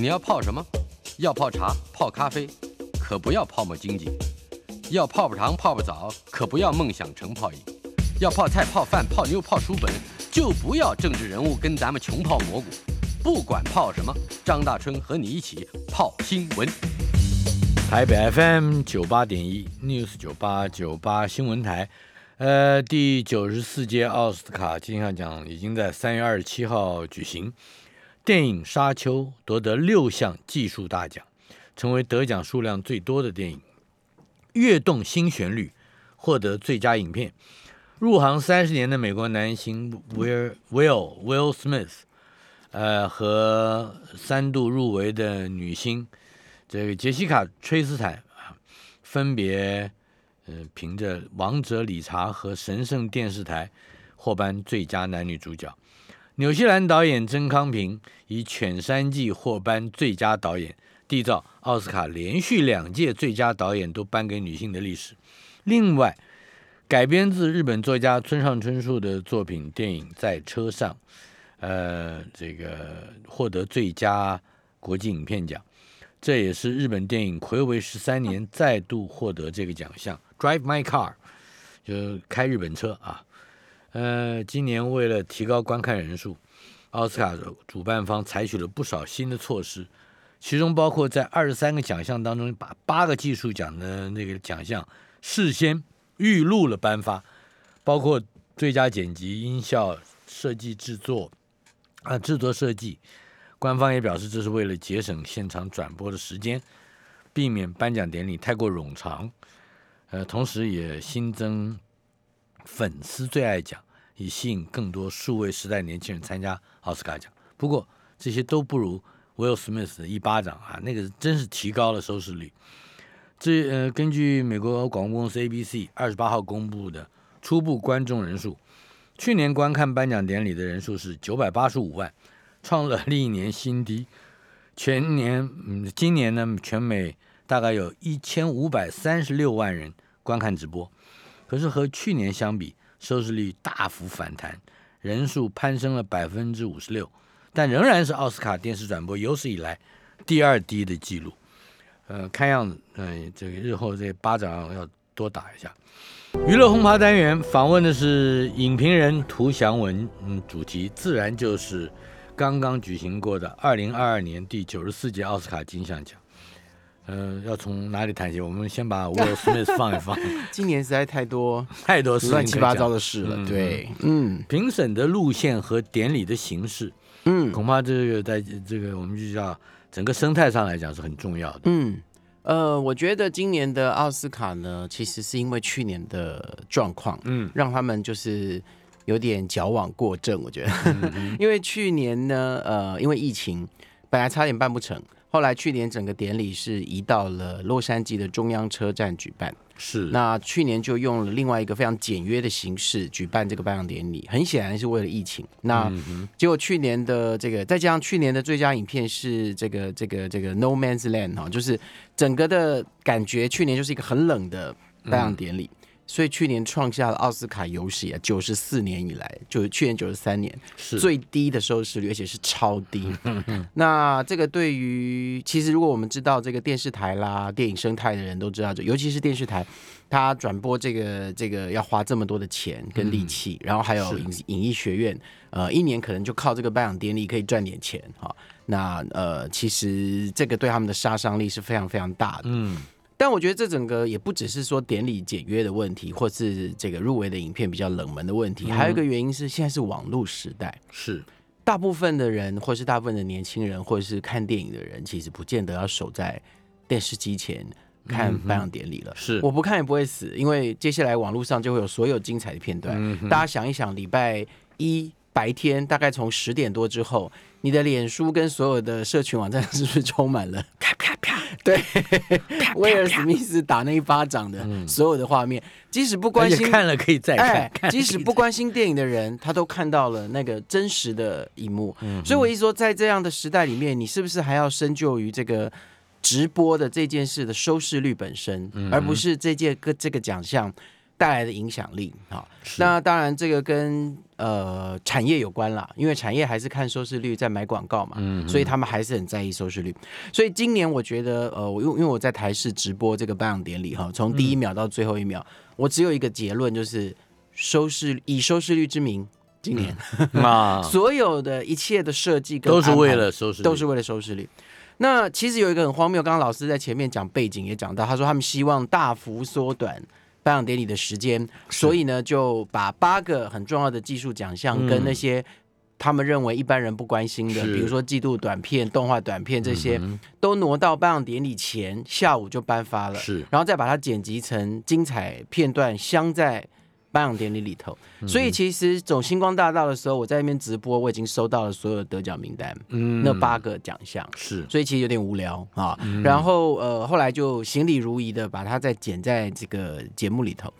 你要泡什么？要泡茶、泡咖啡，可不要泡沫经济；要泡泡糖、泡泡澡，可不要梦想成泡影；要泡菜、泡饭、泡妞、泡书本，就不要政治人物跟咱们穷泡蘑菇。不管泡什么，张大春和你一起泡新闻。台北 FM 九八点一 News 九八九八新闻台，呃，第九十四届奥斯卡金像奖已经在三月二十七号举行。电影《沙丘》夺得六项技术大奖，成为得奖数量最多的电影。《跃动新旋律》获得最佳影片。入行三十年的美国男星 Will Will Will Smith，呃，和三度入围的女星。这个杰西卡·崔斯坦啊，分别呃凭着《王者理查》和《神圣电视台》获颁最佳男女主角。纽西兰导演曾康平以《犬山记》获颁最佳导演，缔造奥斯卡连续两届最佳导演都颁给女性的历史。另外，改编自日本作家村上春树的作品电影《在车上》，呃，这个获得最佳国际影片奖。这也是日本电影魁违十三年再度获得这个奖项。Drive My Car，就开日本车啊。呃，今年为了提高观看人数，奥斯卡主办方采取了不少新的措施，其中包括在二十三个奖项当中，把八个技术奖的那个奖项事先预录了颁发，包括最佳剪辑、音效、设计、制作啊，制作设计。官方也表示，这是为了节省现场转播的时间，避免颁奖典礼太过冗长。呃，同时也新增粉丝最爱奖，以吸引更多数位时代年轻人参加奥斯卡奖。不过这些都不如 Will Smith 的一巴掌啊，那个真是提高了收视率。这呃，根据美国广播公司 ABC 二十八号公布的初步观众人数，去年观看颁奖典礼的人数是九百八十五万。创了历年新低，全年嗯，今年呢，全美大概有一千五百三十六万人观看直播，可是和去年相比，收视率大幅反弹，人数攀升了百分之五十六，但仍然是奥斯卡电视转播有史以来第二低的记录。呃，看样子，嗯，这个日后这巴掌要多打一下。娱乐轰趴单元访问的是影评人涂祥文，嗯，主题自然就是。刚刚举行过的二零二二年第九十四届奥斯卡金像奖，呃，要从哪里谈起？我们先把 Will Smith 放一放。今年实在太多太多乱七八糟的事了。对，嗯，评审的路线和典礼的形式，嗯，恐怕这个在这个我们就叫整个生态上来讲是很重要的。嗯，呃，我觉得今年的奥斯卡呢，其实是因为去年的状况，嗯，让他们就是。有点矫枉过正，我觉得，因为去年呢，呃，因为疫情，本来差点办不成，后来去年整个典礼是移到了洛杉矶的中央车站举办，是，那去年就用了另外一个非常简约的形式举办这个颁奖典礼，很显然是为了疫情。那结果去年的这个，再加上去年的最佳影片是这个这个这个 No Man's Land 哈，就是整个的感觉，去年就是一个很冷的颁奖典礼。所以去年创下了奥斯卡有史啊九十四年以来，就是去年九十三年是最低的收视率，而且是超低。那这个对于其实如果我们知道这个电视台啦、电影生态的人都知道，就尤其是电视台，它转播这个这个要花这么多的钱跟力气，然后还有影影艺学院，呃，一年可能就靠这个颁奖典礼可以赚点钱哈。那呃，其实这个对他们的杀伤力是非常非常大的。嗯。但我觉得这整个也不只是说典礼简约的问题，或是这个入围的影片比较冷门的问题，还有一个原因是现在是网络时代，是大部分的人，或是大部分的年轻人，或者是看电影的人，其实不见得要守在电视机前看颁奖典礼了。是我不看也不会死，因为接下来网络上就会有所有精彩的片段。大家想一想，礼拜一白天大概从十点多之后。你的脸书跟所有的社群网站 是不是充满了？对，威尔史密斯打那一巴掌的所有的画面，即使不关心看了可以再看，即使不关心电影的人，他都看到了那个真实的一幕。所以我一说，在这样的时代里面，你是不是还要深究于这个直播的这件事的收视率本身，而不是这届个这个奖项带来的影响力啊。是。那当然，这个跟呃产业有关啦，因为产业还是看收视率在买广告嘛，嗯所以他们还是很在意收视率。所以今年我觉得，呃，我因为因为我在台视直播这个颁奖典礼哈，从第一秒到最后一秒，我只有一个结论，就是收视以收视率之名，今年、啊，所有的一切的设计都是为了收视率，都是为了收视率。那其实有一个很荒谬，刚刚老师在前面讲背景也讲到，他说他们希望大幅缩短颁奖典礼的时间，所以呢就把八个很重要的技术奖项跟那些他们认为一般人不关心的，比如说季度短片、动画短片这些，嗯都挪到颁奖典礼前下午就颁发了，是。然后再把它剪辑成精彩片段，镶在颁奖典礼里头。嗯所以其实走星光大道的时候，我在那边直播，我已经收到了所有的得奖名单，嗯那八个奖项。是所以其实有点无聊啊。然后呃，后来就行礼如仪的把它再剪在这个节目里头。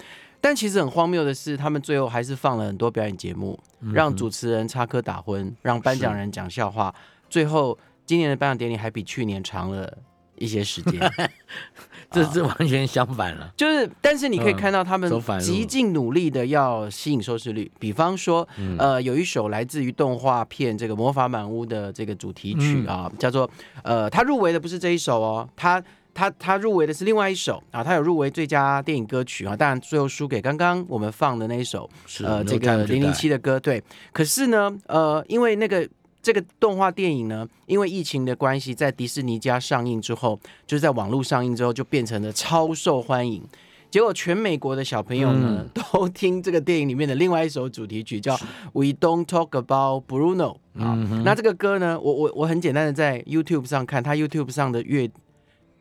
但其实很荒谬的是，他们最后还是放了很多表演节目，让主持人插科打诨，让颁奖人讲笑话。最后今年的颁奖典礼还比去年长了一些时间。这这完全相反了，就是，但是你可以看到他们极尽努力的要吸引收视率。比方说，嗯呃，有一首来自于动画片这个《魔法满屋》的这个主题曲嗯啊，叫做呃，他入围的不是这一首哦，他。他他入围的是另外一首啊，他有入围最佳电影歌曲啊，当然最后输给刚刚我们放的那一首是呃这个零零七的歌，对。可是呢，呃，因为那个这个动画电影呢，因为疫情的关系，在迪士尼家上映之后，就是在网络上映之后，就变成了超受欢迎。结果全美国的小朋友呢，都听这个电影里面的另外一首主题曲，叫《We Don't Talk About Bruno》啊。那这个歌呢，我我我很简单的在 YouTube 上看，它 YouTube 上的乐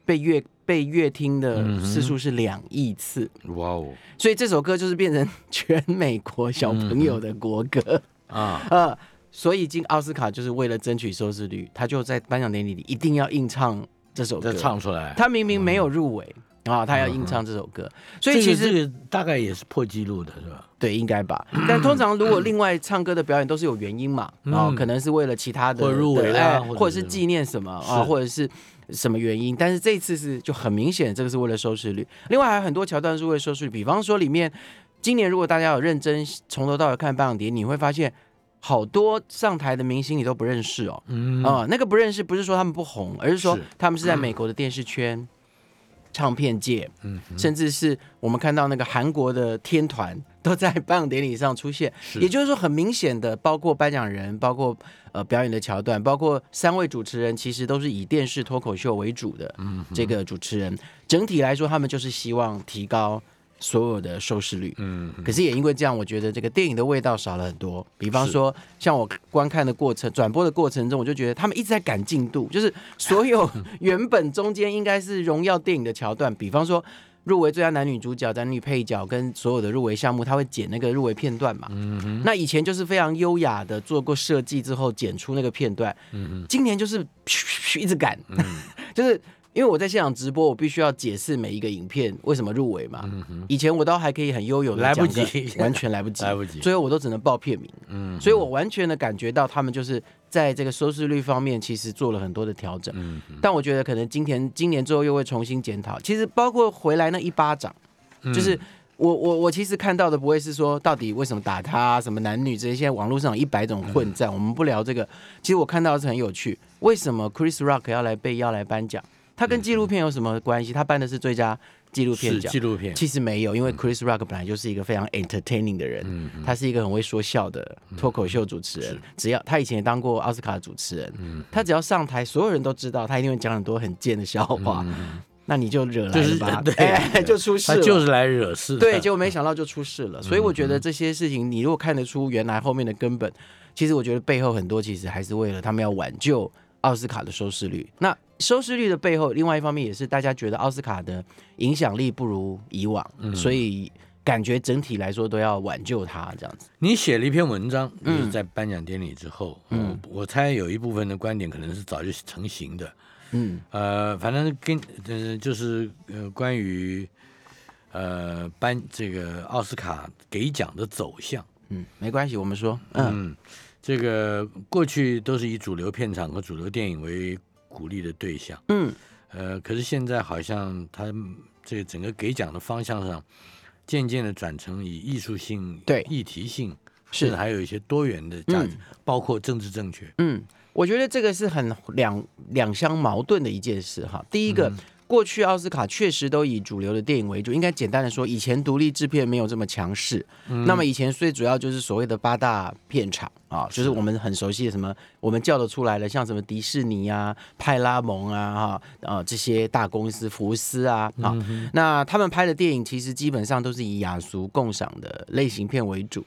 被乐被乐听的次数是两亿次。哇哦。所以这首歌就是变成全美国小朋友的国歌，啊，呃，所以进奥斯卡就是为了争取收视率，他就在颁奖典礼里一定要硬唱这首歌。唱出来，他明明没有入围啊，他要硬唱这首歌，所以这个其实这个大概也是破纪录的，是吧？对应该吧。但通常如果另外唱歌的表演都是有原因嘛，然，嗯可能是为了其他的或者入围啦对哎或者是或者是纪念什么啊，或者是。什么原因？但是这一次是就很明显，这个是为了收视率。另外还有很多桥段是为了收视率，比方说里面今年如果大家有认真从头到尾看颁奖典礼，你会发现好多上台的明星你都不认识哦。嗯啊、那个不认识不是说他们不红，而是说他们是在美国的电视圈、唱片界，嗯甚至是我们看到那个韩国的天团都在颁奖典礼上出现。也就是说，很明显的，包括颁奖人，包括呃表演的桥段，包括三位主持人，其实都是以电视脱口秀为主的嗯这个主持人。整体来说，他们就是希望提高所有的收视率。嗯可是也因为这样，我觉得这个电影的味道少了很多。比方说，像我观看的过程、转播的过程中，我就觉得他们一直在赶进度，就是所有原本中间应该是荣耀电影的桥段，比方说入围最佳男女主角、男女配角跟所有的入围项目，他会剪那个入围片段嘛。嗯那以前就是非常优雅的做过设计之后剪出那个片段，嗯今年就是一直赶，就是因为我在现场直播，我必须要解释每一个影片为什么入围嘛。以前我都还可以很悠游的嗯来不及完全来不及，来不及最后我都只能报片名。嗯所以我完全的感觉到他们就是在这个收视率方面，其实做了很多的调整。嗯但我觉得可能今年今年之后又会重新检讨。其实包括回来那一巴掌，嗯就是我我我其实看到的不会是说到底为什么打他、啊，什么男女这些，现在网络上有一百种混战，我们不聊这个。其实我看到的是很有趣，为什么 Chris Rock 要来被邀来颁奖？他跟纪录片有什么关系？他颁的是最佳纪录片是奖。纪录片，其实没有，因为 Chris Rock 本来就是一个非常 entertaining 的人，嗯他是一个很会说笑的脱口秀主持人。只要他以前也当过奥斯卡的主持人，嗯他只要上台，所有人都知道他一定会讲很多很贱的笑话，那你就惹来嗯就是？对哎，就出事了。他就是来惹事的，对，结果没想到就出事了。所以我觉得这些事情，你如果看得出原来后面的根本，其实我觉得背后很多其实还是为了他们要挽救奥斯卡的收视率。那收视率的背后，另外一方面也是大家觉得奥斯卡的影响力不如以往，所以感觉整体来说都要挽救它这样子。你写了一篇文章，嗯就是在颁奖典礼之后，嗯，我猜有一部分的观点可能是早就成型的，嗯。呃，反正跟呃就是呃关于呃颁这个奥斯卡给奖的走向，嗯，没关系，我们说，嗯。嗯，这个过去都是以主流片场和主流电影为鼓励的对象，嗯呃，可是现在好像他这个整个给奖的方向上渐渐的转成以艺术性、对议题性，是甚至还有一些多元的价值，包括政治正确。嗯，我觉得这个是很两两相矛盾的一件事哈。第一个，过去奥斯卡确实都以主流的电影为主，应该简单的说，以前独立制片没有这么强势。那么以前最主要就是所谓的八大片场啊，就是我们很熟悉的什么，我们叫得出来的，像什么迪士尼啊、派拉蒙啊、哈啊这些大公司，福斯啊，啊，那他们拍的电影其实基本上都是以雅俗共赏的类型片为主。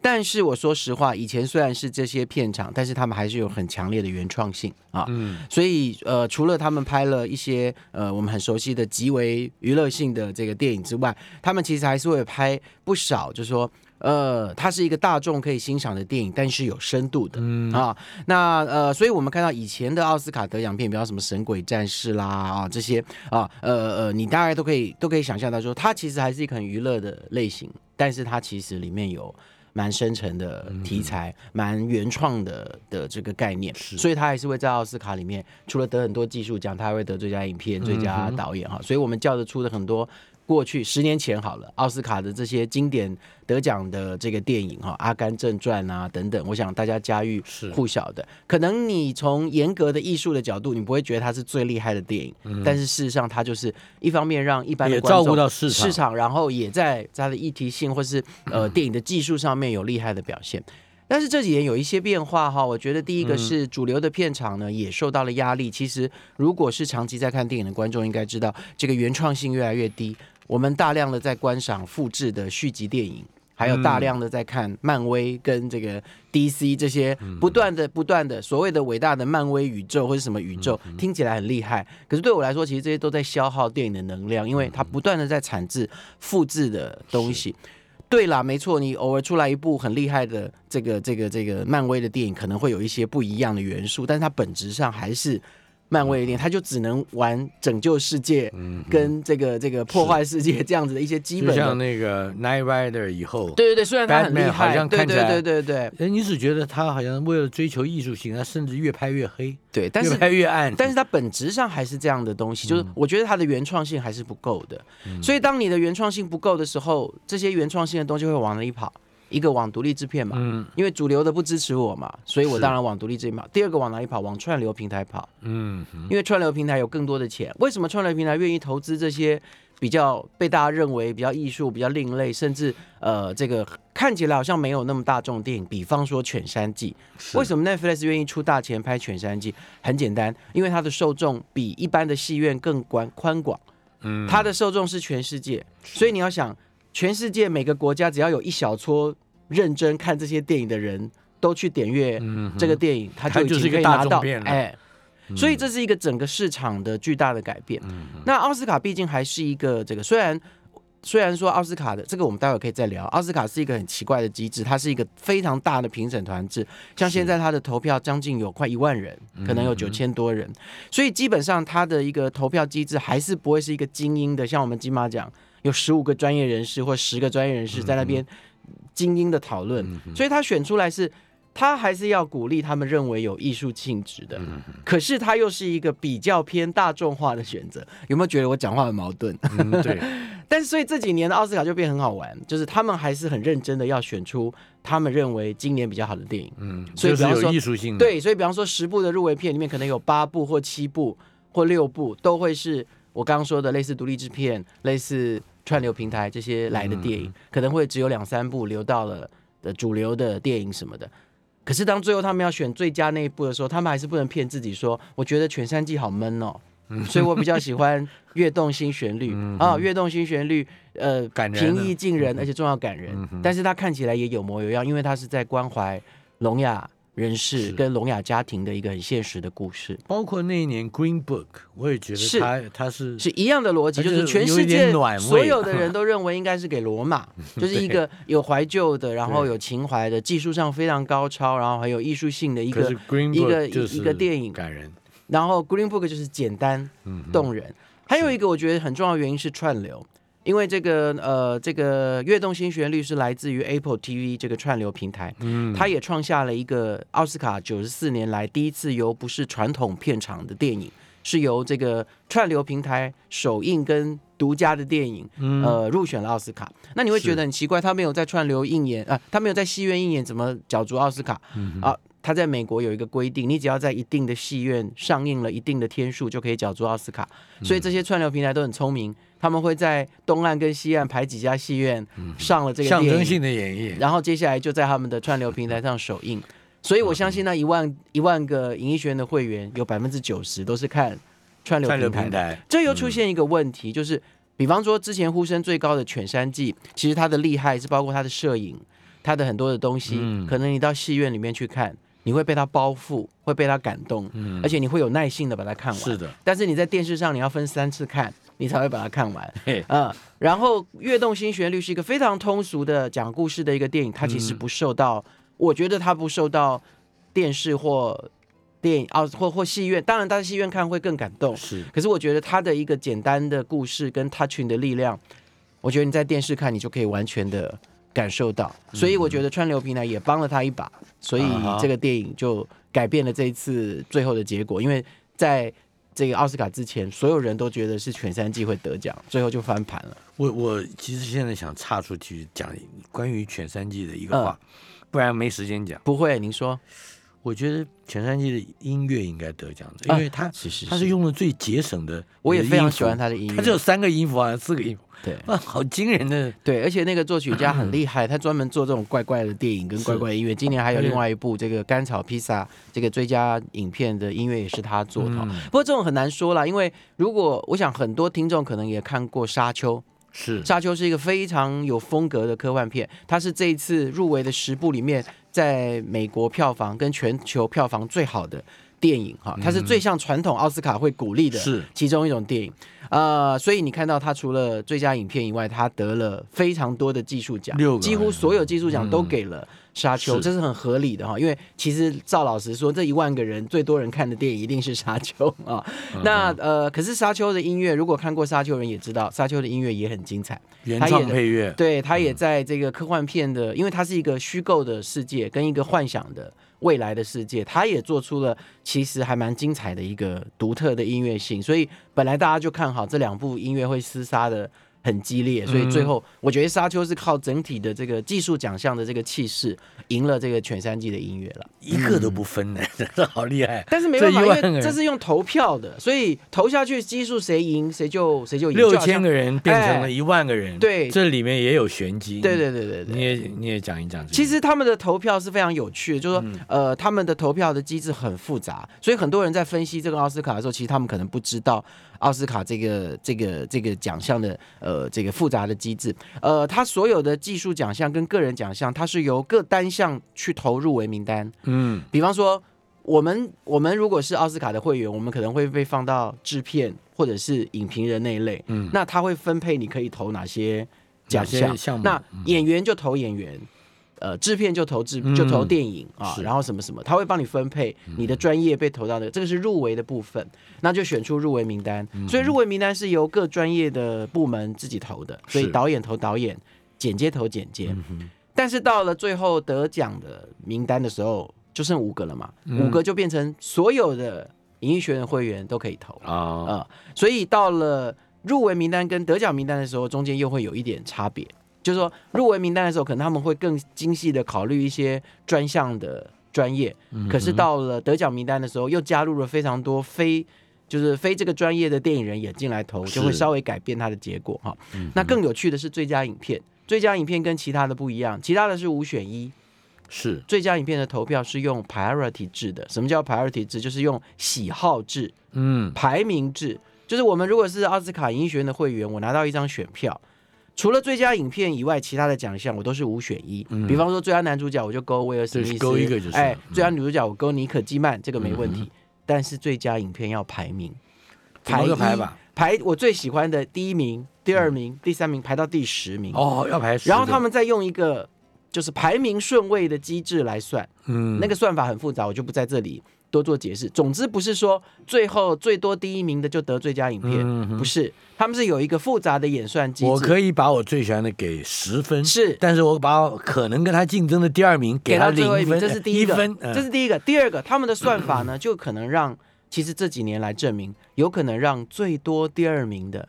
但是我说实话，以前虽然是这些片场，但是他们还是有很强烈的原创性啊。嗯，所以呃，除了他们拍了一些呃我们很熟悉的极为娱乐性的这个电影之外，他们其实还是会拍不少，就是说呃，它是一个大众可以欣赏的电影，但是有深度的、嗯啊。那呃，所以我们看到以前的奥斯卡得奖片，比方什么《神鬼战士》啦啊这些啊呃呃，你大概都可以都可以想象到说，它其实还是一个很娱乐的类型，但是它其实里面有。蛮深沉的题材，蛮原创的的这个概念，所以他还是会在奥斯卡里面，除了得很多技术奖，他还会得最佳影片、最佳导演哈。所以我们叫得出的很多过去十年前好了，奥斯卡的这些经典得奖的这个电影哈，《阿甘正传》啊等等，我想大家家喻户晓的。可能你从严格的艺术的角度，你不会觉得它是最厉害的电影，但是事实上它就是一方面让一般的观众也照顾到市场市场，然后也在它的议题性或是呃电影的技术上面有厉害的表现。但是这几年有一些变化哈，我觉得第一个是主流的片场呢也受到了压力。其实如果是长期在看电影的观众应该知道，这个原创性越来越低。我们大量的在观赏复制的续集电影，还有大量的在看漫威跟这个 DC 这些不断的不断的所谓的伟大的漫威宇宙或者什么宇宙，听起来很厉害，可是对我来说，其实这些都在消耗电影的能量，因为它不断的在产制复制的东西。对啦，没错，你偶尔出来一部很厉害的这个这个这个漫威的电影，可能会有一些不一样的元素，但是它本质上还是漫威的电影，他就只能玩拯救世界跟这个这个破坏世界这样子的一些基本的像那个 Night Rider 以后，对对对，虽然他很厉害，对对对对对哎，你只觉得他好像为了追求艺术性，他甚至越拍越黑，对，但越是拍越暗。但是它本质上还是这样的东西，就是我觉得它的原创性还是不够的。所以当你的原创性不够的时候，这些原创性的东西会往哪里跑？一个往独立制片嘛，嗯因为主流的不支持我嘛，所以我是当然往独立制片跑。第二个往哪里跑？往串流平台跑，嗯，因为串流平台有更多的钱。为什么串流平台愿意投资这些比较被大家认为比较艺术、比较另类，甚至呃这个看起来好像没有那么大众的电影？比方说《犬山记》，为什么 Netflix 愿意出大钱拍《犬山记》？很简单，因为它的受众比一般的戏院更宽宽广，嗯它的受众是全世界，所以你要想，全世界每个国家只要有一小撮认真看这些电影的人都去点阅这个电影，它就已经它就是一个大可以拿到，哎。所以这是一个整个市场的巨大的改变。嗯那奥斯卡毕竟还是一个这个，虽然虽然说奥斯卡的这个我们待会可以再聊，奥斯卡是一个很奇怪的机制，它是一个非常大的评审团制，像现在它的投票将近有快一万人，可能有九千多人，所以基本上它的一个投票机制还是不会是一个精英的，像我们金马奖有十五个专业人士或十个专业人士在那边精英的讨论，所以他选出来是。他还是要鼓励他们认为有艺术性质的，可是他又是一个比较偏大众化的选择。有没有觉得我讲话很矛盾？嗯对，但是所以这几年的奥斯卡就变很好玩，就是他们还是很认真的要选出他们认为今年比较好的电影。嗯，所以比方说艺术性的，对，所以比方说十部的入围片里面，可能有八部或七部或六部都会是我刚刚说的类似独立制片、类似串流平台这些来的电影，可能会只有两三部流到了的主流的电影什么的。可是当最后他们要选最佳那一部的时候，他们还是不能骗自己说，我觉得《全山记》好闷哦。所以我比较喜欢《跃动新旋律》啊，《跃动新旋律》呃，感人平易近人，而且重要感人。嗯但是它看起来也有模有样，因为它是在关怀聋哑人士跟聋哑家庭的一个很现实的故事，包括那一年 Green Book，我也觉得他他是是一样的逻辑，就是全世界所有的人都认为应该是给罗马，就是一个有怀旧的，然后有情怀的，技术上非常高超，然后还有艺术性的一个一个一个电影。感人，然后 Green Book 就是简单嗯，动人。还有一个我觉得很重要的原因是串流，因为这个呃这个跃动新旋律是来自于 Apple TV 这个串流平台，嗯，它也创下了一个奥斯卡九十四年来第一次由不是传统片场的电影，是由这个串流平台首映跟独家的电影，嗯呃，入选了奥斯卡。那你会觉得很奇怪，他没有在串流映演啊、他没有在戏院映演，怎么角逐奥斯卡？嗯啊，他在美国有一个规定，你只要在一定的戏院上映了一定的天数，就可以角逐奥斯卡。所以这些串流平台都很聪明，他们会在东岸跟西岸排几家戏院上了这个象征性的演绎，然后接下来就在他们的串流平台上首映。所以我相信那一万一万个影艺学院的会员，有百分之九十都是看串流串流平台的。平台，这又出现一个问题，就是比方说之前呼声最高的《犬山记》，其实它的厉害是包括它的摄影，它的很多的东西，嗯。可能你到戏院里面去看，你会被它包覆，会被它感动，嗯。而且你会有耐性的把它看完。是的，但是你在电视上你要分三次看，你才会把它看完。嘿，嗯，然后《跃动新旋律》是一个非常通俗的讲故事的一个电影，它其实嗯不受到，我觉得它不受到电视或电影啊或或戏院，当然在戏院看会更感动，是。可是我觉得它的一个简单的故事跟 touching 的力量，我觉得你在电视看你就可以完全的感受到，所以我觉得川流平台也帮了他一把，所以这个电影就改变了这一次最后的结果，因为在这个奥斯卡之前，所有人都觉得是犬山季会得奖，最后就翻盘了。我我其实现在想岔出去讲关于犬山季的一个嗯话，不然没时间讲。不会，您说，我觉得全山记的音乐应该得奖的，因为它是是。它是用的最节省的，我也非常喜欢，他的音乐，他只有三个音符啊四个音符，对。哇，好惊人的，对，而且那个作曲家很厉害，他专门做这种怪怪的电影跟怪怪的音乐。今年还有另外一部这个《甘草披萨》这个最佳影片的音乐也是他做的。不过这种很难说啦，因为如果我想很多听众可能也看过《沙丘》，是《沙丘》是一个非常有风格的科幻片，它是这一次入围的十部里面，在美国票房跟全球票房最好的电影哈，它是最像传统奥斯卡会鼓励的是其中一种电影。呃，所以你看到它除了最佳影片以外，它得了非常多的技术奖六，几乎所有技术奖都嗯给了《沙丘》是这是很合理的哈。因为其实赵老师说，这一万个人最多人看的电影一定是《沙丘》啊。嗯 那呃，可是《沙丘》的音乐，如果看过《沙丘》人也知道，《沙丘》的音乐也很精彩。原它也创配乐，对，他也在这个科幻片的，因为它是一个虚构的世界跟一个幻想的未来的世界，他也做出了其实还蛮精彩的一个独特的音乐性，所以本来大家就看好这两部音乐会厮杀的很激烈，所以最后我觉得《沙丘》是靠整体的这个技术奖项的这个气势赢了这个全三季的音乐了。一个都不分呢，真的好厉害。但是没办法，因为这是用投票的，所以投下去基数谁赢谁就谁就赢。六千个人变成哎了一万个人，对这里面也有玄机。对对对对对。你也你也讲一讲。其实他们的投票是非常有趣的，就是说，嗯呃，他们的投票的机制很复杂，所以很多人在分析这个奥斯卡的时候，其实他们可能不知道奥斯卡这个这个这个奖项的呃这个复杂的机制。呃，它所有的技术奖项跟个人奖项，它是由各单项去投入为名单。嗯，比方说，我们我们如果是奥斯卡的会员，我们可能会被放到制片或者是影评人那一类。嗯那他会分配你可以投哪些奖项？项目那嗯演员就投演员。呃，制片就投制嗯。就投电影啊，然后什么什么，他会帮你分配你的专业被投到的，这个是入围的部分，那就选出入围名单。嗯。所以入围名单是由各专业的部门自己投的，所以导演投导演，剪接投剪接。嗯但是到了最后得奖的名单的时候，就剩五个了嘛，嗯。五个就变成所有的影艺学院会员都可以投啊、啊，呃所以到了入围名单跟得奖名单的时候，中间又会有一点差别，就是说入围名单的时候，可能他们会更精细的考虑一些专项的专业，嗯可是到了得奖名单的时候，又加入了非常多非。就是非这个专业的电影人也进来投，就会稍微改变它的结果哈。嗯那更有趣的是最佳影片，最佳影片跟其他的不一样，其他的是五选一，是最佳影片的投票是用 priority 制的。什么叫 priority 制？就是用喜好制、嗯排名制。就是我们如果是奥斯卡影艺学院的会员，我拿到一张选票，除了最佳影片以外，其他的奖项我都是五选一。嗯。比方说最佳男主角我就勾威尔史密对斯，勾一个就是。哎嗯，最佳女主角我勾妮可基曼，这个没问题。嗯。但是最佳影片要排名，怎么个排吧？排我最喜欢的第一名、第二名、第三名排到第十名。哦，要排十，然后他们再用一个就是排名顺位的机制来算，嗯。那个算法很复杂，我就不在这里多做解释。总之不是说最后最多第一名的就得最佳影片，嗯不是，他们是有一个复杂的演算机制。我可以把我最喜欢的给十分，是但是我把我可能跟他竞争的第二名给到最后一分，这是第一个，这是第一个。第二个，他们的算法呢，就可能让其实这几年来证明，有可能让最多第二名的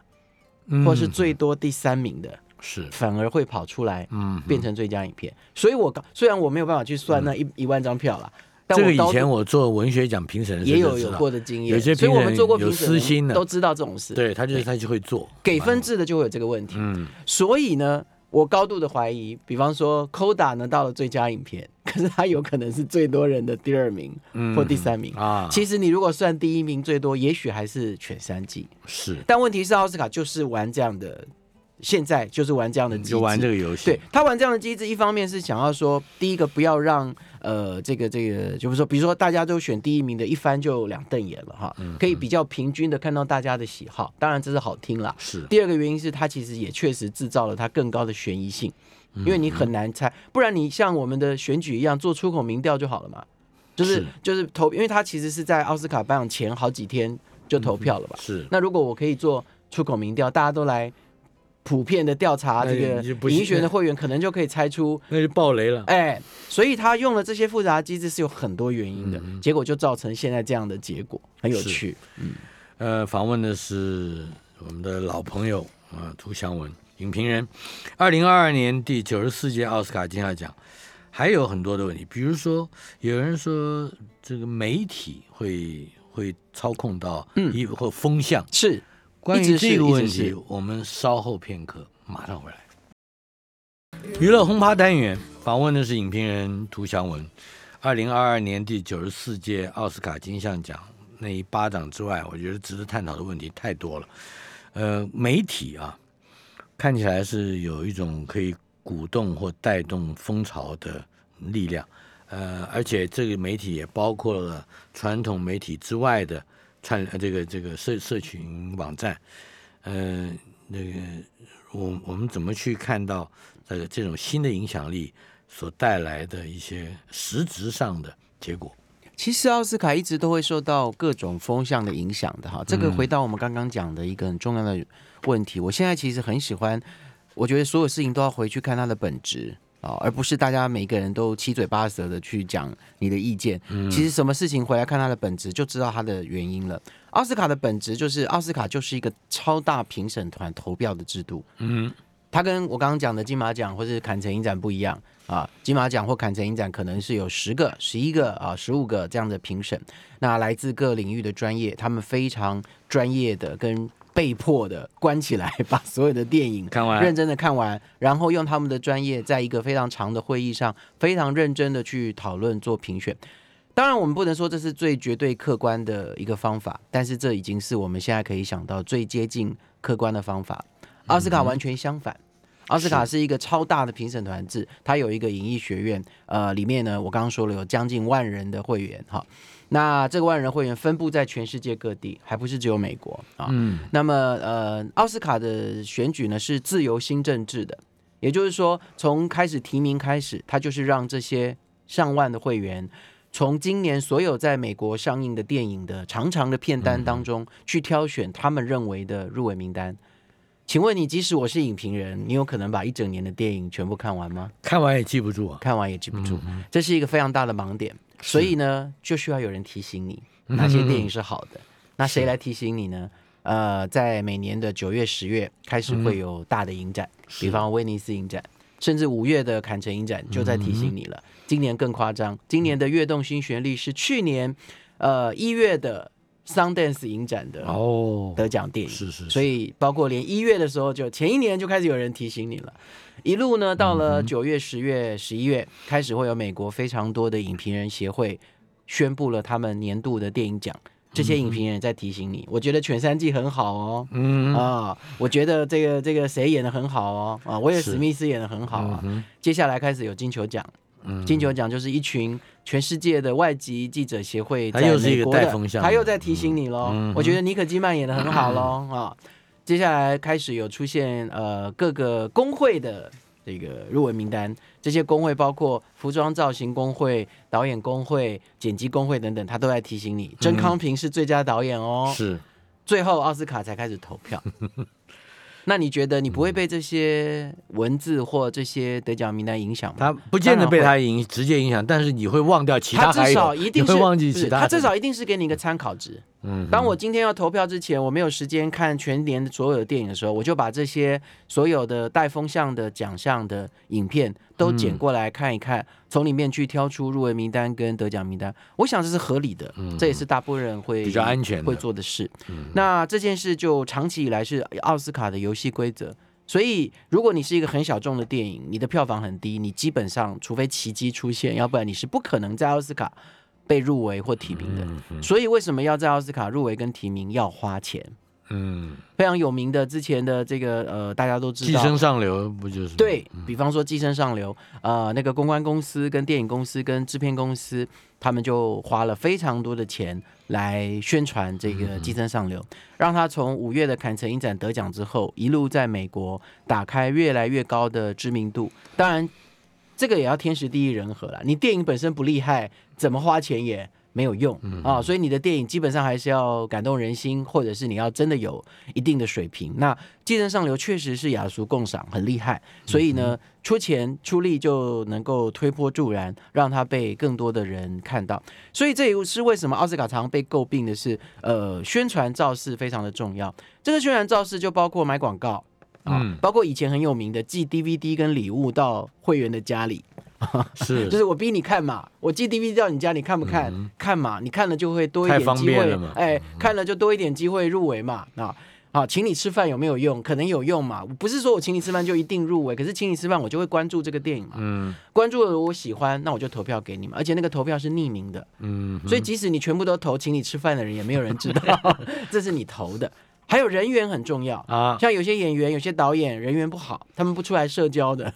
嗯或是最多第三名的，是，反而会跑出来嗯，变成最佳影片。所以我刚虽然我没有办法去算那一一万张票啦，但这个以前我做文学奖评审的时候也有有过的经验，有些所以我们评审有做过评审私心的都知道这种事。对他就是他就会做给分，制的就会有这个问题。嗯，所以呢，我高度的怀疑，比方说 Coda 呢到了最佳影片，可是他有可能是最多人的第二名嗯或第三名。啊，其实你如果算第一名最多，也许还是犬三季，是但问题是奥斯卡就是玩这样的，现在就是玩这样的机制，就玩这个游戏，对他玩这样的机制，一方面是想要说，第一个不要让呃这个这个，就是说，比如说大家都选第一名的，一翻就两瞪眼了哈，嗯可以比较平均的看到大家的喜好，当然这是好听啦。是。第二个原因是他其实也确实制造了他更高的悬疑性，因为你很难猜，不然你像我们的选举一样做出口民调就好了嘛，就是是。就是投，因为他其实是在奥斯卡颁奖前好几天就投票了吧。是。那如果我可以做出口民调，大家都来普遍的调查这个你就不影选的会员，可能就可以猜出，那就爆雷了，哎，所以他用了这些复杂机制是有很多原因的，结果就造成现在这样的结果，很有趣。嗯。呃，访问的是我们的老朋友啊，涂祥文影评人。二零二二年第九十四届奥斯卡金像奖还有很多的问题，比如说有人说这个媒体会会操控到嗯一或风向。是，关于这个问题我们稍后片刻马上回来。娱乐轰趴单元访问的是影评人涂祥文。二零二二年第九十四届奥斯卡金像奖那一巴掌之外，我觉得值得探讨的问题太多了。呃，媒体啊，看起来是有一种可以鼓动或带动风潮的力量。呃，而且这个媒体也包括了传统媒体之外的串呃这个这个社社群网站。呃，那个我我们怎么去看到呃这种新的影响力所带来的一些实质上的结果？其实奥斯卡一直都会受到各种风向的影响的哈。这个回到我们刚刚讲的一个很重要的问题，我现在其实很喜欢，我觉得所有事情都要回去看它的本质啊，而不是大家每个人都七嘴八舌的去讲你的意见。其实什么事情回来看它的本质，就知道它的原因了。奥斯卡的本质就是奥斯卡就是一个超大评审团投票的制度。嗯，它跟我刚刚讲的金马奖或是坎城影展不一样啊，金马奖或坎城影展可能是有十个、十一个啊、十五个这样的评审，那来自各领域的专业，他们非常专业的跟被迫的关起来，把所有的电影看完。认真的看完，然后用他们的专业，在一个非常长的会议上，非常认真的去讨论做评选。当然，我们不能说这是最绝对客观的一个方法，但是这已经是我们现在可以想到最接近客观的方法。奥斯卡完全相反，奥斯卡是一个超大的评审团制，它有一个影艺学院，呃，里面呢，我刚刚说了有将近万人的会员，哈，那这个万人会员分布在全世界各地，还不是只有美国啊。嗯，那么呃，奥斯卡的选举呢是自由新政治的，也就是说，从开始提名开始，它就是让这些上万的会员。从今年所有在美国上映的电影的长长的片单当中，去挑选他们认为的入围名单。请问你，即使我是影评人，你有可能把一整年的电影全部看完吗？看完也记不住啊。看完也记不住，这是一个非常大的盲点。所以呢，就需要有人提醒你 哪些电影是好的。那谁来提醒你呢？呃，在每年的九月、十月开始会有大的影展，比方威尼斯影展，甚至五月的坎城影展就在提醒你了。今年更夸张，今年的《跃动新旋律》是去年呃一月的 Sundance 影展的哦，得奖电影。是是，所以包括连一月的时候就，前一年就开始有人提醒你了，一路呢到了九月、十月、十一月，开始会有美国非常多的影评人协会宣布了他们年度的电影奖，这些影评人在提醒你，我觉得《全三季》很好哦，嗯啊，我觉得这个这个谁演的很好哦，啊，威尔史密斯演的很好啊，嗯接下来开始有金球奖。嗯。金球奖就是一群全世界的外籍记者协会在它又是一个美国的带风向他又在提醒你喽。我觉得尼可基曼演的很好喽啊。接下来开始有出现呃各个工会的这个入围名单，这些工会包括服装造型工会、导演工会、剪辑工会等等，他都在提醒你，甄康平是最佳导演哦。是最后奥斯卡才开始投票。那你觉得你不会被这些文字或这些得奖名单影响吗？他不见得被他影直接影响，但是你会忘掉其他他至，少一定会忘记其他。他至少一定是给你一个参考值。嗯，当我今天要投票之前，我没有时间看全年所有的电影的时候，我就把这些所有的带风向的奖项的影片都剪过来看一看，从里面去挑出入围名单跟得奖名单。我想这是合理的，这也是大部分人会比较安全会做的事。那这件事就长期以来是奥斯卡的游戏规则。所以，如果你是一个很小众的电影，你的票房很低，你基本上除非奇迹出现，要不然你是不可能在奥斯卡被入围或提名的。所以，为什么要在奥斯卡入围跟提名要花钱？嗯，非常有名的之前的这个呃，大家都知道，寄生上流不就是？对比方说《寄生上流》呃，那个公关公司跟电影公司跟制片公司，他们就花了非常多的钱来宣传这个《寄生上流》，让他从五月的坎城影展得奖之后，一路在美国打开越来越高的知名度。当然，这个也要天时地利人和了。你电影本身不厉害，怎么花钱也没有用啊。所以你的电影基本上还是要感动人心，或者是你要真的有一定的水平。那《寄生上流》确实是雅俗共赏，很厉害。所以呢，出钱出力就能够推波助澜，让它被更多的人看到。所以这也是为什么奥斯卡常常被诟病的是，呃，宣传造势非常的重要。这个宣传造势就包括买广告。啊，嗯。包括以前很有名的寄 DVD 跟礼物到会员的家里，是。就是我逼你看嘛，我寄 DVD 到你家，你看不看？看嘛，你看了就会多一点机会哎，看了就多一点机会入围嘛，啊。好，请你吃饭有没有用？可能有用嘛，不是说我请你吃饭就一定入围，可是请你吃饭我就会关注这个电影嘛，嗯。关注了我喜欢，那我就投票给你嘛，而且那个投票是匿名的，嗯，所以即使你全部都投请你吃饭的人，也没有人知道 这是你投的。还有人缘很重要，啊，像有些演员、有些导演人缘不好，他们不出来社交的，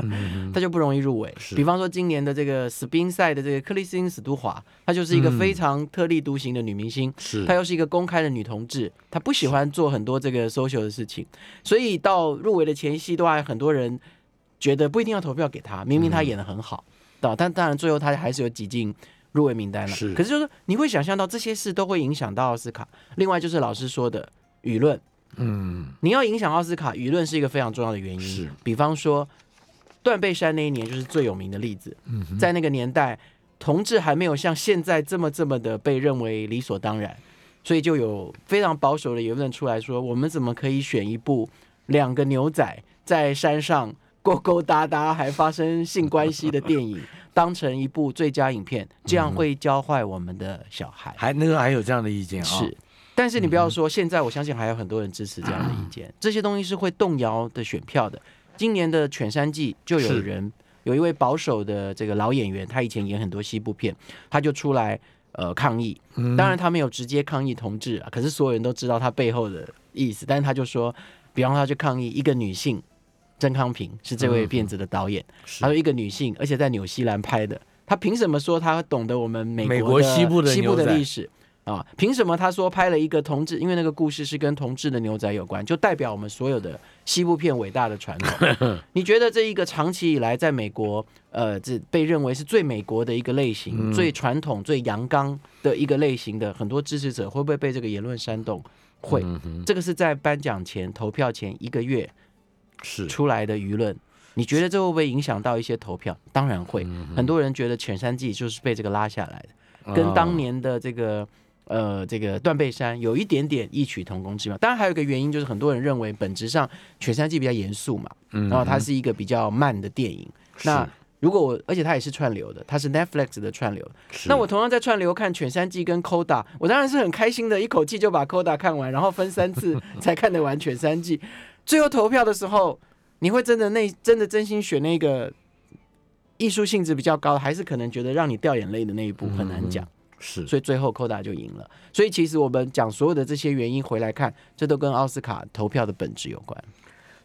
他就不容易入围。比方说今年的这个斯宾赛的这个克里斯汀·史都华，她就是一个非常特立独行的女明星，是。她又是一个公开的女同志，她不喜欢做很多这个 social 的事情，所以到入围的前夕，都还很多人觉得不一定要投票给她，明明她演的很好，对吧？但当然最后她还是有挤进。入围名单了，是。可是就是你会想象到这些事都会影响到奥斯卡。另外就是老师说的舆论，嗯你要影响奥斯卡，舆论是一个非常重要的原因。是，比方说断背山那一年就是最有名的例子。嗯在那个年代，同志还没有像现在这么这么的被认为理所当然，所以就有非常保守的言论出来说，我们怎么可以选一部两个牛仔在山上勾勾搭搭还发生性关系的电影，当成一部最佳影片，这样会教坏我们的小孩。还那个还有这样的意见啊？是，但是你不要说，现在我相信还有很多人支持这样的意见，这些东西是会动摇的选票的。今年的犬山季就有人有一位保守的这个老演员，他以前演很多西部片，他就出来呃抗议。嗯当然他没有直接抗议同志啊，可是所有人都知道他背后的意思。但是他就说，比方说他去抗议一个女性，曾康平是这位片子的导演，是他说一个女性，而且在纽西兰拍的，他凭什么说他懂得我们美美国的国西部的西部的历史？啊，凭什么他说拍了一个同志？因为那个故事是跟同志的牛仔有关，就代表我们所有的西部片伟大的传统。你觉得这一个长期以来在美国，呃，这被认为是最美国的一个类型、嗯最传统、最阳刚的一个类型的很多支持者，会不会被这个言论煽动？会，嗯这个是在颁奖前、投票前一个月是出来的舆论。你觉得这会不会影响到一些投票？当然会，嗯很多人觉得犬山记就是被这个拉下来的。跟当年的这个呃这个断背山有一点点异曲同工之妙。当然还有一个原因就是很多人认为本质上《犬山记》比较严肃嘛，嗯然后它是一个比较慢的电影。那如果我而且它也是串流的，它是 Netflix 的串流。那我同样在串流看《犬山记》跟《Coda》，我当然是很开心的，一口气就把《Coda》看完，然后分三次 才看得完《犬山记》。最后投票的时候，你会真的那真的真心选那个艺术性质比较高，还是可能觉得让你掉眼泪的那一部很难讲。是所以最后 Coda 就赢了。所以其实我们讲所有的这些原因回来看，这都跟奥斯卡投票的本质有关。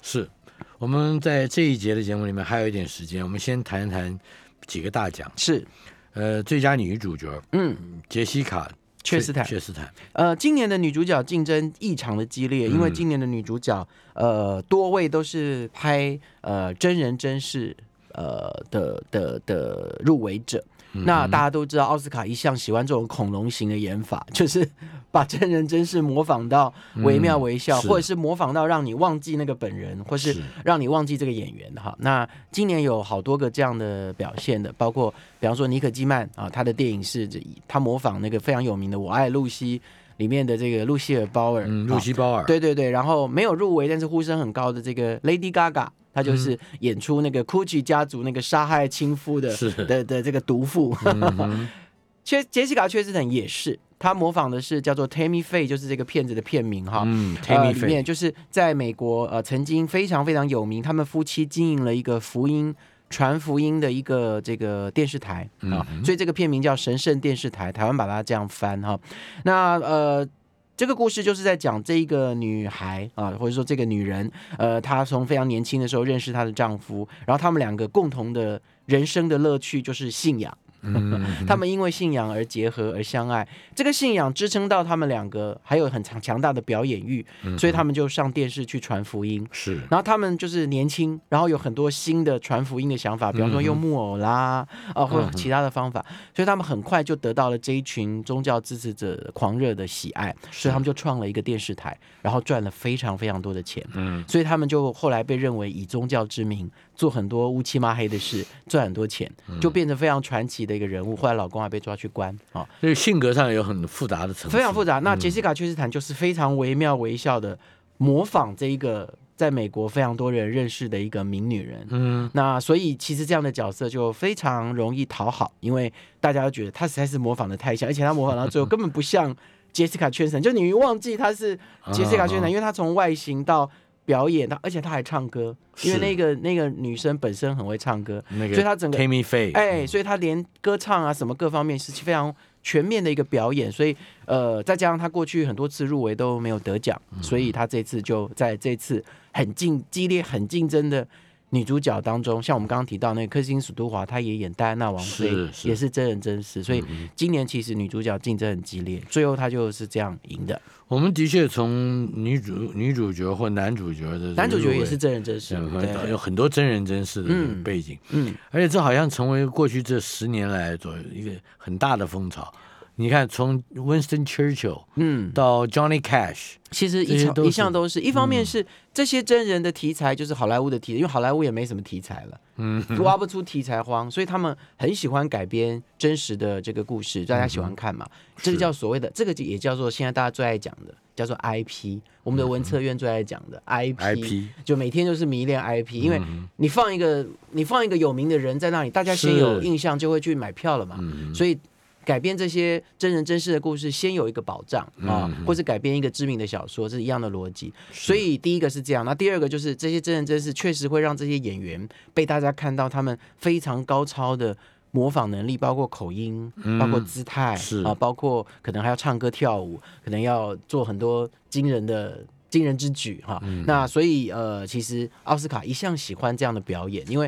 是，我们在这一节的节目里面还有一点时间，我们先谈一谈几个大奖。是，呃，最佳女主角嗯，杰西卡切斯坦。切斯坦，呃，今年的女主角竞争异常的激烈，因为嗯今年的女主角呃多位都是拍呃真人真事呃的的的入围者。嗯那大家都知道，奥斯卡一向喜欢这种恐龙型的演法，就是把真人真事模仿到惟妙惟肖，嗯或者是模仿到让你忘记那个本人，或是是。让你忘记这个演员的哈。那今年有好多个这样的表现的，包括比方说尼可基曼啊，他的电影是他模仿那个非常有名的《我爱露西》里面的这个露西尔·鲍尔，嗯，露西鲍尔，对对对，然后没有入围，但是呼声很高的这个 Lady Gaga，她就是演出那个 Gucci 家族那个杀害亲夫的的的这个毒妇。嗯哼 切杰西卡·切斯坦也是，他模仿的是叫做 Tammy Faye，就是这个片子的片名哈。嗯呃，，Tammy 里面就是在美国呃曾经非常非常有名，他们夫妻经营了一个福音传福音的一个这个电视台啊，嗯所以这个片名叫神圣电视台，台湾把它这样翻哈。那呃。这个故事就是在讲这一个女孩啊，或者说这个女人，呃，她从非常年轻的时候认识她的丈夫，然后他们两个共同的人生的乐趣就是信仰。嗯他们因为信仰而结合而相爱，这个信仰支撑到他们两个还有很强强大的表演欲，嗯所以他们就上电视去传福音。是。然后他们就是年轻，然后有很多新的传福音的想法，比方说用木偶啦，啊、或者其他的方法，所以他们很快就得到了这一群宗教支持者狂热的喜爱，所以他们就创了一个电视台，然后赚了非常非常多的钱。嗯。所以他们就后来被认为以宗教之名做很多乌漆抹黑的事，赚很多钱，就变成非常传奇的一个人物。后来老公还被抓去关啊、所以性格上有很复杂的层次，非常复杂。那杰西卡·薛斯坦就是非常惟妙惟肖的模仿这一个在美国非常多人认识的一个名女人。嗯。那所以其实这样的角色就非常容易讨好，因为大家都觉得她实在是模仿的太像，而且她模仿到最后根本不像杰西卡·圈神，就你忘记她是 杰西卡·圈神，因为她从外形到表演，她而且她还唱歌，因为那个那个女生本身很会唱歌，那个所以她整个 Tammy 哎，所以她连歌唱啊什么各方面是非常全面的一个表演，所以呃，再加上她过去很多次入围都没有得奖，所以她这次就在这次很竞激烈、很竞争的女主角当中，像我们刚刚提到那个柯辛·史都华，她也演戴安娜王妃也是真人真事，所以今年其实女主角竞争很激烈，最后她就是这样赢的。我们的确从女主女主角或男主角的男主角也是真人真事，有对很有很多真人真事的背景，嗯，而且这好像成为过去这十年来左右一个很大的风潮。你看，从 Winston Churchill 嗯，到 Johnny Cash，其实一一向都是。一方面是这些真人的题材，就是好莱坞的题材，因为好莱坞也没什么题材了，嗯，挖不出题材荒，所以他们很喜欢改编真实的这个故事，大家喜欢看嘛。这个叫所谓的，这个也叫做现在大家最爱讲的，叫做 IP。我们的文策院最爱讲的 IP，, 就每天就是迷恋 IP，因为嗯你放一个你放一个有名的人在那里，大家先有印象就会去买票了嘛。嗯。所以改编这些真人真事的故事，先有一个保障啊，嗯或是改编一个知名的小说，这是一样的逻辑。所以第一个是这样，那第二个就是这些真人真事确实会让这些演员被大家看到他们非常高超的。模仿能力，包括口音，包括姿态，啊，包括可能还要唱歌跳舞，可能要做很多惊人的惊人之举哈。嗯那所以呃，其实奥斯卡一向喜欢这样的表演，因为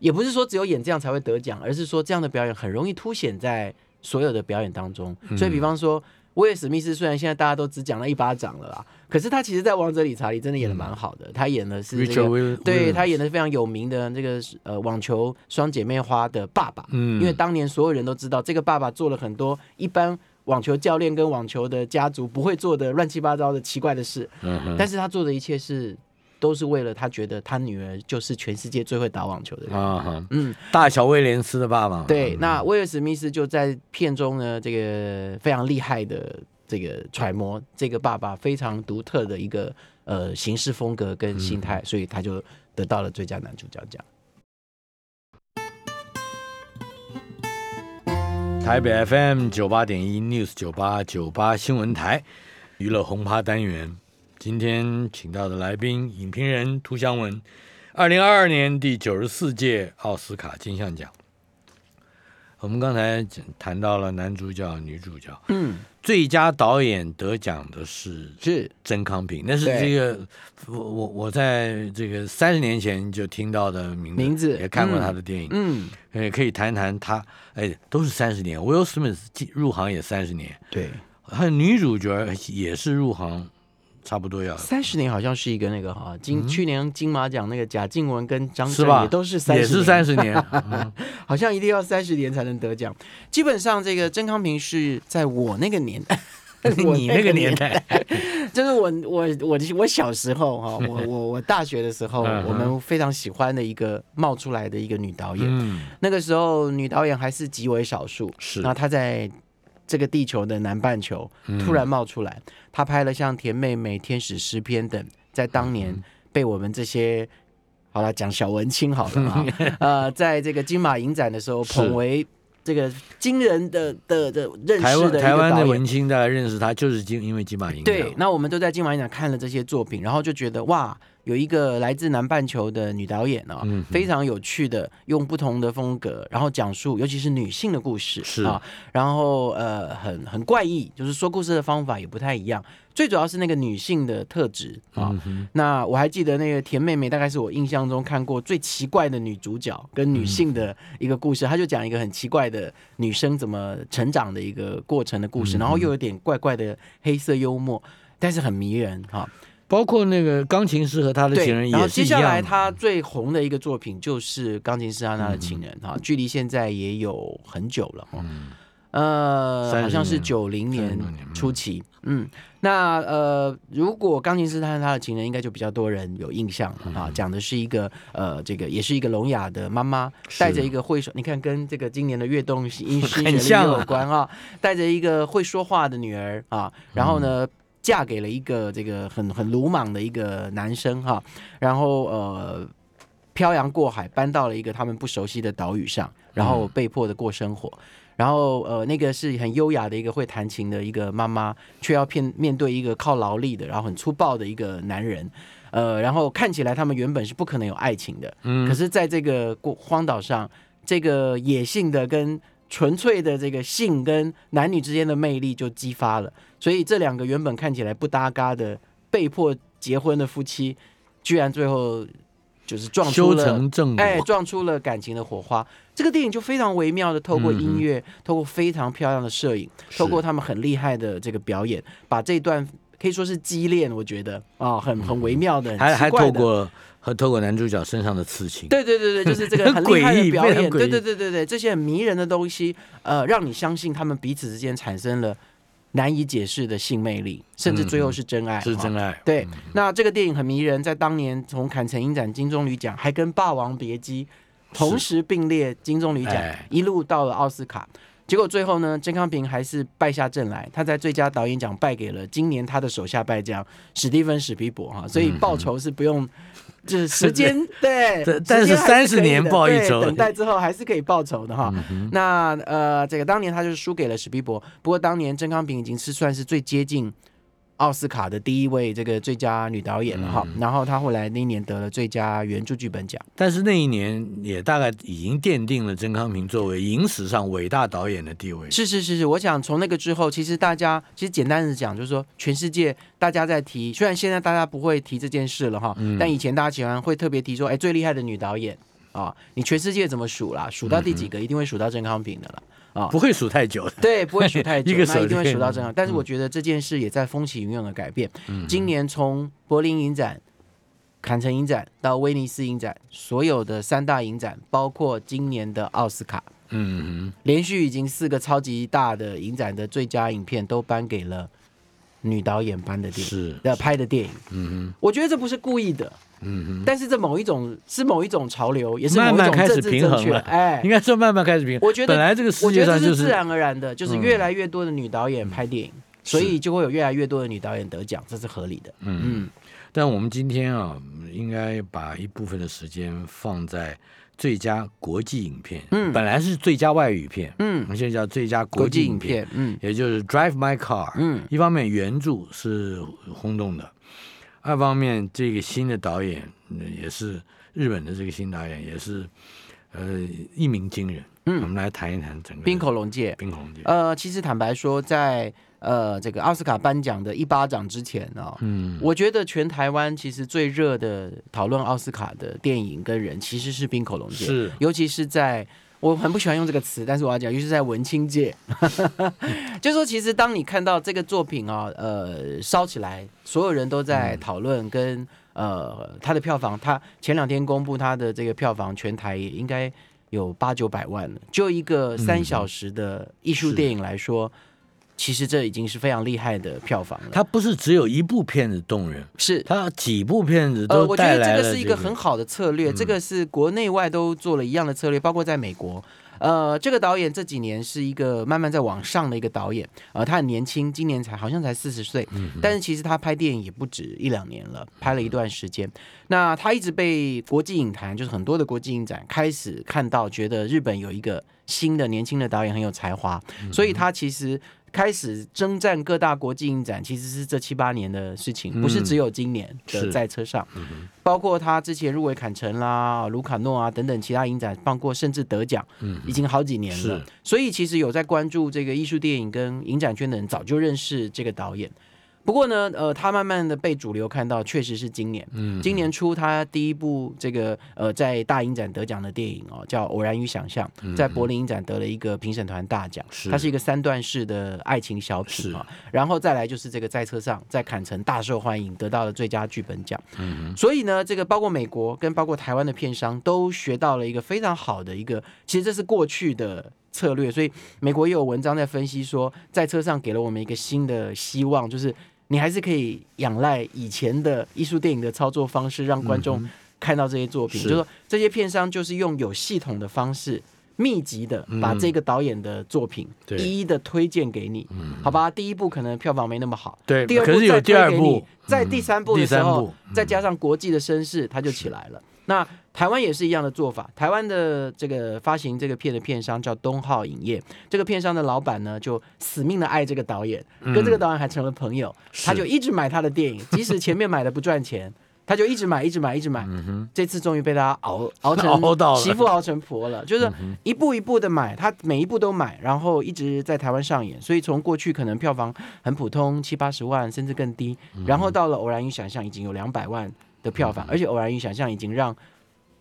也不是说只有演这样才会得奖，而是说这样的表演很容易凸显在所有的表演当中。嗯所以，比方说威尔史密斯，虽然现在大家都只讲了一巴掌了啦，可是他其实在《王者理查》里真的演的蛮好的，他演的是这个。对他演的非常有名的这个呃网球双姐妹花的爸爸，嗯因为当年所有人都知道这个爸爸做了很多一般网球教练跟网球的家族不会做的乱七八糟的奇怪的事，但是他做的一切是都是为了他觉得他女儿就是全世界最会打网球的人。啊，嗯，大小威廉斯的爸爸，对，嗯。那威尔史密斯就在片中呢，这个非常厉害的这个揣摩这个爸爸非常独特的一个呃行事风格跟心态，所以他就得到了最佳男主角奖。台北 FM 九八点一 News 九八九八新闻台娱乐轰趴单元，今天请到的来宾，影评人涂湘文，二零二二年第九十四届奥斯卡金像奖。我们刚才谈到了男主角、女主角，嗯，最佳导演得奖的是是。曾康平，那是这个我我我在这个三十年前就听到的名字，名字。也看过嗯他的电影，嗯，也可以谈谈他，哎，都是三十年，Will Smith 进入行也三十年，对，还有女主角也是入行差不多要三十年好像是一个那个哈金、去年金马奖那个贾静雯跟张震是吧？也都是三十也是三十年，好像一定要三十年才能得奖。基本上这个曾康平是在我那个年代。你那个年代，就是我我我我小时候哈，我我我大学的时候，我们非常喜欢的一个冒出来的一个女导演。嗯，那个时候女导演还是极为少数，是。那她在这个地球的南半球突然冒出来。他拍了像《甜妹妹》《天使诗篇》等，在当年被我们这些好了讲小文青好了啊，呃，在这个金马影展的时候捧为这个惊人的的的认台湾识的台湾的文青大概认识他，就是金因为金马影展对，那我们都在金马影展看了这些作品，然后就觉得哇，有一个来自南半球的女导演啊，嗯非常有趣的，用不同的风格，然后讲述尤其是女性的故事是啊，然后呃很很怪异，就是说故事的方法也不太一样，最主要是那个女性的特质啊。嗯那我还记得那个甜妹妹，大概是我印象中看过最奇怪的女主角跟女性的一个故事。她就讲一个很奇怪的女生怎么成长的一个过程的故事，然后又有点怪怪的黑色幽默，但是很迷人哈。包括那个钢琴师和他的情人，也是一接下来样的。她最红的一个作品就是《钢琴师和他的情人》哈，距离现在也有很久了哈。呃，好像是九零年30多年嗯初期，嗯，那呃，如果钢琴师他他的情人，应该就比较多人有印象啊。讲的是一个呃，这个也是一个聋哑的妈妈，带着一个会说，你看跟这个今年的跃动音新学历像啊有关啊，带着一个会说话的女儿啊，然后嗯呢。嫁给了一个这个很很鲁莽的一个男生哈，然后呃漂洋过海搬到了一个他们不熟悉的岛屿上，然后被迫的过生活。然后呃，那个是很优雅的一个会弹琴的一个妈妈，却要面面对一个靠劳力的，然后很粗暴的一个男人。呃，然后看起来他们原本是不可能有爱情的，嗯可是在这个过荒岛上，这个野性的跟纯粹的这个性跟男女之间的魅力就激发了，所以这两个原本看起来不搭嘎的被迫结婚的夫妻，居然最后就是撞出了成。哎，撞出了感情的火花。这个电影就非常微妙的透过音乐，透过非常漂亮的摄影，透过他们很厉害的这个表演，把这段可以说是激烈，我觉得。啊、很很微妙的，很还还透过和透过男主角身上的刺青。对对对对，就是这个 很厉害诡异的表演，对对对对对，这些很迷人的东西，呃，让你相信他们彼此之间产生了难以解释的性魅力，甚至最后是真爱，哈。是真爱。对，那这个电影很迷人，在当年从坎城影展金棕榈奖，还跟《霸王别姬》同时并列金棕榈奖哎，一路到了奥斯卡。结果最后呢，郑康平还是败下阵来，他在最佳导演奖败给了今年他的手下败将史蒂芬史皮博哈，所以报仇是不用，就是时间对 但，是时间还30可以年报一仇等待之后还是可以报仇的哈。那呃，这个当年他就是输给了史皮博，不过当年郑康平已经是算是最接近奥斯卡的第一位这个最佳女导演了哈。然后她后来那一年得了最佳原著剧本奖。但是那一年也大概已经奠定了曾康平作为影史上伟大导演的地位。是是是是，我想从那个之后，其实大家其实简单的讲，就是说全世界大家在提，虽然现在大家不会提这件事了哈，但以前大家喜欢会特别提说，哎，最厉害的女导演啊，你全世界怎么数啦？数到第几个，一定会数到曾康平的了。啊不会数太久的。对，不会数太久，一个手那一定会数到正好。但是我觉得这件事也在风起云涌的改变。今年从柏林影展、坎城影展到威尼斯影展，所有的三大影展，包括今年的奥斯卡，嗯连续已经四个超级大的影展的最佳影片都颁给了女导演颁的，电影，是，呃拍的电影。嗯我觉得这不是故意的，哼，嗯哼。但是这某一种是某一种潮流，也是某慢慢开始。平衡了哎，应该说慢慢开始平衡。我觉得本来这个世界上就是是自然而然的，就是嗯越来越多的女导演拍电影，所以就会有越来越多的女导演得奖，这是合理的。嗯，嗯，但我们今天啊，应该把一部分的时间放在最佳国际影片。嗯本来是最佳外语片，嗯我们现在叫最佳国际影片，嗯也就是《Drive My Car》。嗯一方面原著是轰动的，二方面这个新的导演呃也是日本的这个新导演也是呃一鸣惊人。嗯我们来谈一谈整个冰口龙介。冰口龙介。呃，其实坦白说，在呃这个奥斯卡颁奖的一巴掌之前啊、嗯，我觉得全台湾其实最热的讨论奥斯卡的电影跟人其实是冰口龙介，是尤其是在我很不喜欢用这个词，但是我要讲，尤其是在文青界，就是说，其实当你看到这个作品啊，呃，烧起来，所有人都在讨论跟、呃它的票房，它前两天公布它的这个票房全台也应该有八九百万了，就一个三小时的艺术电影来说。其实这已经是非常厉害的票房了。它不是只有一部片子动人，是它几部片子呃，都我觉得带来了这个是一个很好的策略，这个是国内外都做了一样的策略，包括在美国。呃，这个导演这几年是一个慢慢在往上的一个导演，呃，他很年轻，今年才好像才四十岁，但是其实他拍电影也不止一两年了，拍了一段时间。那他一直被国际影坛，就是很多的国际影展开始看到，觉得日本有一个新的年轻的导演很有才华，所以他其实。开始征战各大国际影展，其实是这七八年的事情，不是只有今年的在车上，包括他之前入围坎城啦、卢卡诺啊等等其他影展，放过甚至得奖，已经好几年了。所以其实有在关注这个艺术电影跟影展圈的人，早就认识这个导演。不过呢，呃，他慢慢的被主流看到，确实是今年。嗯，今年初他第一部这个呃在大影展得奖的电影哦，叫《偶然与想象》，在柏林影展得了一个评审团大奖。是，它是一个三段式的爱情小品啊。然后再来就是这个在车上，在坎城大受欢迎，得到了最佳剧本奖。嗯所以呢，这个包括美国跟包括台湾的片商都学到了一个非常好的一个，其实这是过去的策略。所以美国也有文章在分析说，在车上给了我们一个新的希望，就是。你还是可以仰赖以前的艺术电影的操作方式，让观众看到这些作品。就是。说，这些片商就是用有系统的方式，密集的把这个导演的作品一一的推荐给你。好吧，第一部可能票房没那么好，对，第二部再推给你，在第三部的时候，再加上国际的声势，它就起来了。那台湾也是一样的做法。台湾的这个发行这个片的片商叫东浩影业，这个片商的老板呢就死命的爱这个导演，跟这个导演还成了朋友，他就一直买他的电影，即使前面买的不赚钱，他就一直买，一直买，一直买。这次终于被他熬 熬成媳妇熬成婆了，就是一步一步的买，他每一步都买，然后一直在台湾上演。所以从过去可能票房很普通，七八十万甚至更低，然后到了《偶然与想象》已经有两百万。的票房，而且《偶然与想象》已经让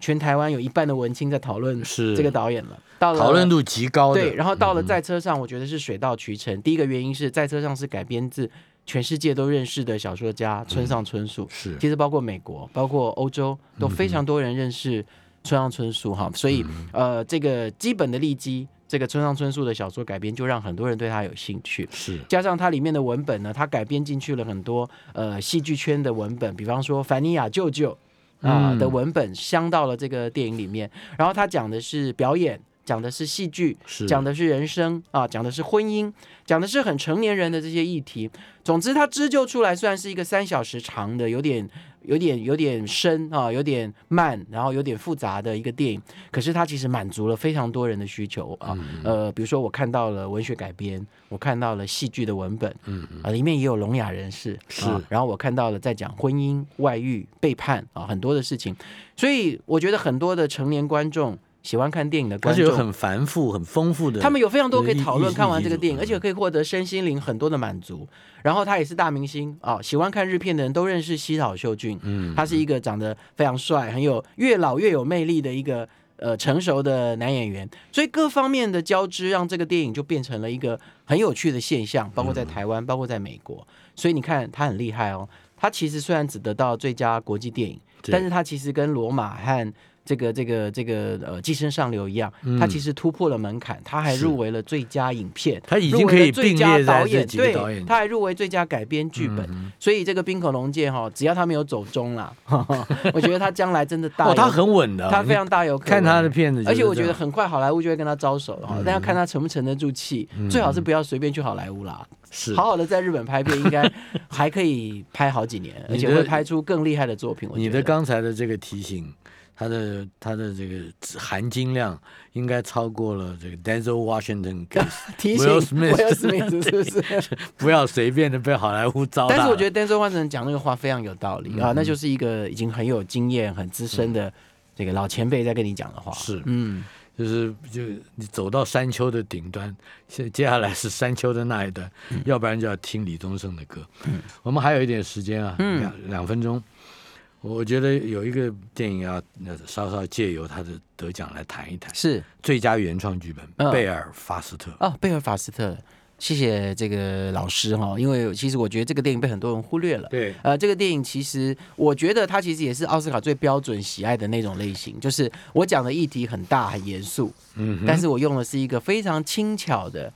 全台湾有一半的文青在讨论这个导演了，到了讨论度极高。对，然后到了在车上，我觉得是水到渠成。第一个原因是在车上是改编自全世界都认识的小说家村上春树，是，其实包括美国、包括欧洲都非常多人认识村上春树哈，所以呃，这个基本的利基。这个村上春树的小说改编，就让很多人对他有兴趣。是，加上它里面的文本呢，它改编进去了很多呃戏剧圈的文本，比方说凡尼亚舅舅啊的文本，镶到了这个电影里面。然后他讲的是表演，讲的是戏剧，讲的是人生啊，讲的是婚姻，讲的是很成年人的这些议题。总之，它织就出来算是一个三小时长的，有点。有点有点深啊，有点慢，然后有点复杂的一个电影，可是它其实满足了非常多人的需求啊。呃，比如说我看到了文学改编，我看到了戏剧的文本，嗯啊，里面也有聋哑人士，是。然后我看到了在讲婚姻、外遇、背叛啊，很多的事情。所以我觉得很多的成年观众。喜欢看电影的观众，而且有很繁复、很丰富的，他们有非常多可以讨论。看完这个电影，而且可以获得身心灵很多的满足。然后他也是大明星啊，喜欢看日片的人都认识西岛秀俊。嗯，他是一个长得非常帅、很有越老越有魅力的一个呃成熟的男演员。所以各方面的交织，让这个电影就变成了一个很有趣的现象。包括在台湾，包括在美国。所以你看他很厉害哦。他其实虽然只得到最佳国际电影，但是他其实跟罗马和这个这个这个呃，寄生上流一样，他其实突破了门槛，他还入围了最佳影片，他已经可以最佳导演，对，他还入围最佳改编剧本，所以这个冰口龙介哈，只要他没有走中啦，我觉得他将来真的大，哦，他很稳的，他非常大有可能看他的片子，而且我觉得很快好莱坞就会跟他招手了，但要看他沉不沉得住气，最好是不要随便去好莱坞啦，是好好的在日本拍片，应该还可以拍好几年，而且会拍出更厉害的作品。你的刚才的这个提醒。他的他的这个含金量应该超过了这个 Denzel Washington 提醒 Will Smith 是不是？不要随便的被好莱坞糟但是我觉得 Denzel Washington 讲那个话非常有道理啊，那就是一个已经很有经验、很资深的这个老前辈在跟你讲的话。是，嗯，就是就你走到山丘的顶端，现接下来是山丘的那一段，要不然就要听李宗盛的歌。我们还有一点时间啊，两两分钟。我觉得有一个电影要稍稍借由他的得奖来谈一谈，是。最佳原创剧本贝尔法斯特。啊，贝尔法斯特，谢谢这个老师哈，因为其实我觉得这个电影被很多人忽略了。对，呃，这个电影其实我觉得它其实也是奥斯卡最标准喜爱的那种类型，就是我讲的议题很大很严肃，嗯，但是我用的是一个非常轻巧的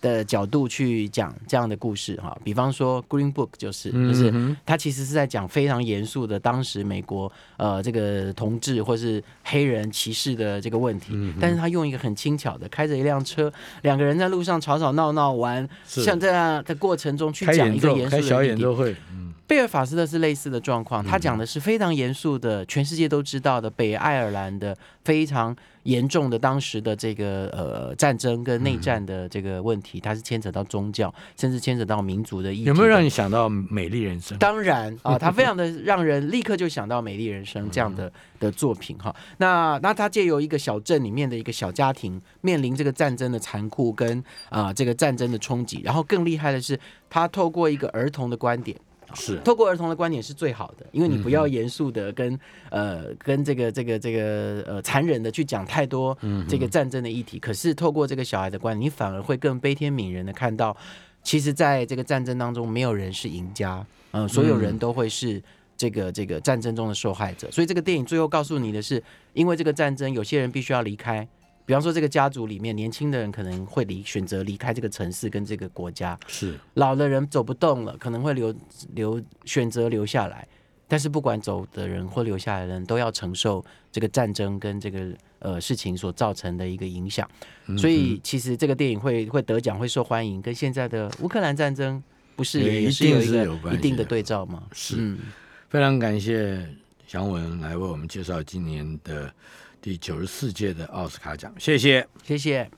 的角度去讲这样的故事哈，比方说《Green Book》就是，就是嗯它其实是在讲非常严肃的当时美国呃这个同志或是黑人歧视的这个问题，嗯但是他用一个很轻巧的，开着一辆车，两个人在路上吵吵闹闹玩，像这样的过程中去讲一个严肃的议题。演奏会，嗯，贝尔法斯特是类似的状况，他讲的是非常严肃的，全世界都知道的北爱尔兰的非常严重的当时的这个呃战争跟内战的这个问题，它是牵扯到宗教，甚至牵扯到民族的议题。有没有让你想到《美丽人生》？当然啊，他非常的 让人立刻就想到《美丽人生》这样的的作品哈。那那他借由一个小镇里面的一个小家庭，面临这个战争的残酷跟啊、这个战争的冲击，然后更厉害的是，他透过一个儿童的观点。是。透过儿童的观点是最好的，因为你不要严肃的跟、呃跟这个这个这个呃残忍的去讲太多这个战争的议题，可是透过这个小孩的观点，你反而会更悲天悯人的看到，其实在这个战争当中，没有人是赢家，嗯、所有人都会是。这个这个战争中的受害者，所以这个电影最后告诉你的是，因为这个战争，有些人必须要离开。比方说，这个家族里面年轻的人可能会离选择离开这个城市跟这个国家，是，老的人走不动了，可能会留留选择留下来，但是不管走的人或留下来的人都要承受这个战争跟这个呃事情所造成的一个影响。所以其实这个电影会会得奖会受欢迎，跟现在的乌克兰战争不是也是一定有一个一定的的对照吗？是嗯，非常感谢祥文来为我们介绍今年的第九十四届的奥斯卡奖，谢谢。谢谢。